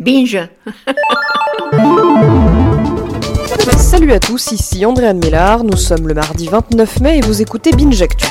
Binge Salut à tous, ici Andréane Mélard, nous sommes le mardi 29 mai et vous écoutez Binge Actu.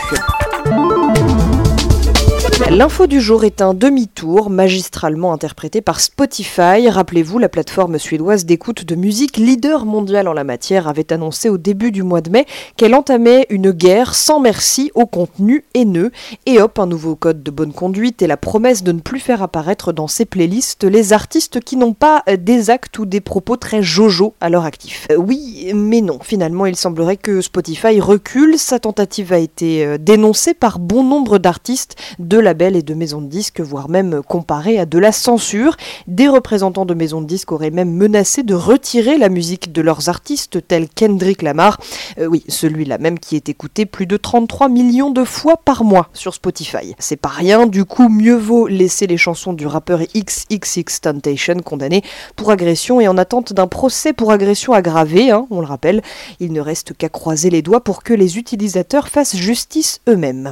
L'info du jour est un demi-tour magistralement interprété par Spotify. Rappelez-vous, la plateforme suédoise d'écoute de musique leader mondial en la matière avait annoncé au début du mois de mai qu'elle entamait une guerre sans merci au contenu haineux. Et hop, un nouveau code de bonne conduite et la promesse de ne plus faire apparaître dans ses playlists les artistes qui n'ont pas des actes ou des propos très jojo à leur actif. Euh, oui, mais non. Finalement, il semblerait que Spotify recule. Sa tentative a été euh, dénoncée par bon nombre d'artistes de la et de maisons de disques, voire même comparé à de la censure. Des représentants de maisons de disques auraient même menacé de retirer la musique de leurs artistes tels Kendrick Lamar, euh, oui, celui-là même qui est écouté plus de 33 millions de fois par mois sur Spotify. C'est pas rien, du coup mieux vaut laisser les chansons du rappeur XXX Temptation condamné pour agression et en attente d'un procès pour agression aggravée, hein, on le rappelle, il ne reste qu'à croiser les doigts pour que les utilisateurs fassent justice eux-mêmes.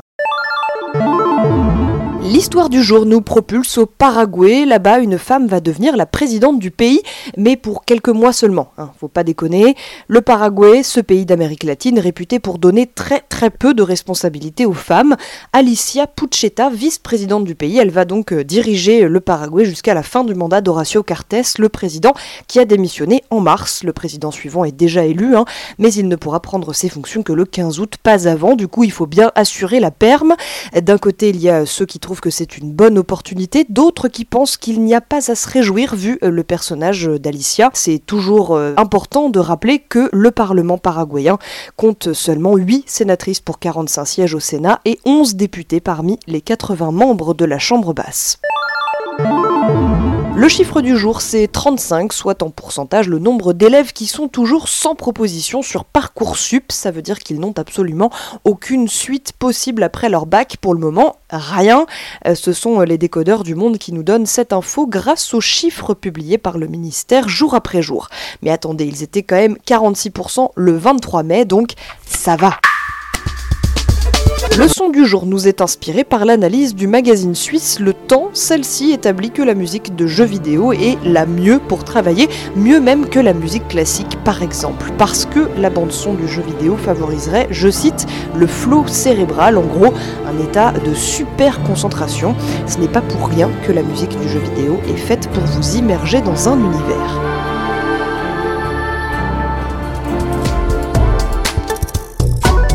L'histoire du jour nous propulse au Paraguay. Là-bas, une femme va devenir la présidente du pays, mais pour quelques mois seulement. Hein, faut pas déconner. Le Paraguay, ce pays d'Amérique latine réputé pour donner très très peu de responsabilités aux femmes. Alicia Pucheta, vice-présidente du pays, elle va donc euh, diriger le Paraguay jusqu'à la fin du mandat d'Horacio Cartes, le président qui a démissionné en mars. Le président suivant est déjà élu, hein, mais il ne pourra prendre ses fonctions que le 15 août, pas avant. Du coup, il faut bien assurer la perme. D'un côté, il y a ceux qui trouvent que c'est une bonne opportunité, d'autres qui pensent qu'il n'y a pas à se réjouir vu euh, le personnage d'Alicia. C'est toujours euh, important de rappeler que le Parlement paraguayen compte seulement 8 sénatrices pour 45 sièges au Sénat et 11 députés parmi les 80 membres de la Chambre basse. Le chiffre du jour, c'est 35, soit en pourcentage le nombre d'élèves qui sont toujours sans proposition sur Parcoursup. Ça veut dire qu'ils n'ont absolument aucune suite possible après leur bac. Pour le moment, rien. Euh, ce sont les décodeurs du monde qui nous donnent cette info grâce aux chiffres publiés par le ministère jour après jour. Mais attendez, ils étaient quand même 46% le 23 mai, donc ça va. Le son du jour nous est inspiré par l'analyse du magazine suisse Le Temps. Celle-ci établit que la musique de jeux vidéo est la mieux pour travailler, mieux même que la musique classique par exemple, parce que la bande son du jeu vidéo favoriserait, je cite, le flow cérébral, en gros un état de super concentration. Ce n'est pas pour rien que la musique du jeu vidéo est faite pour vous immerger dans un univers.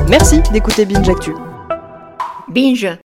Merci d'écouter Binge Actu. Binge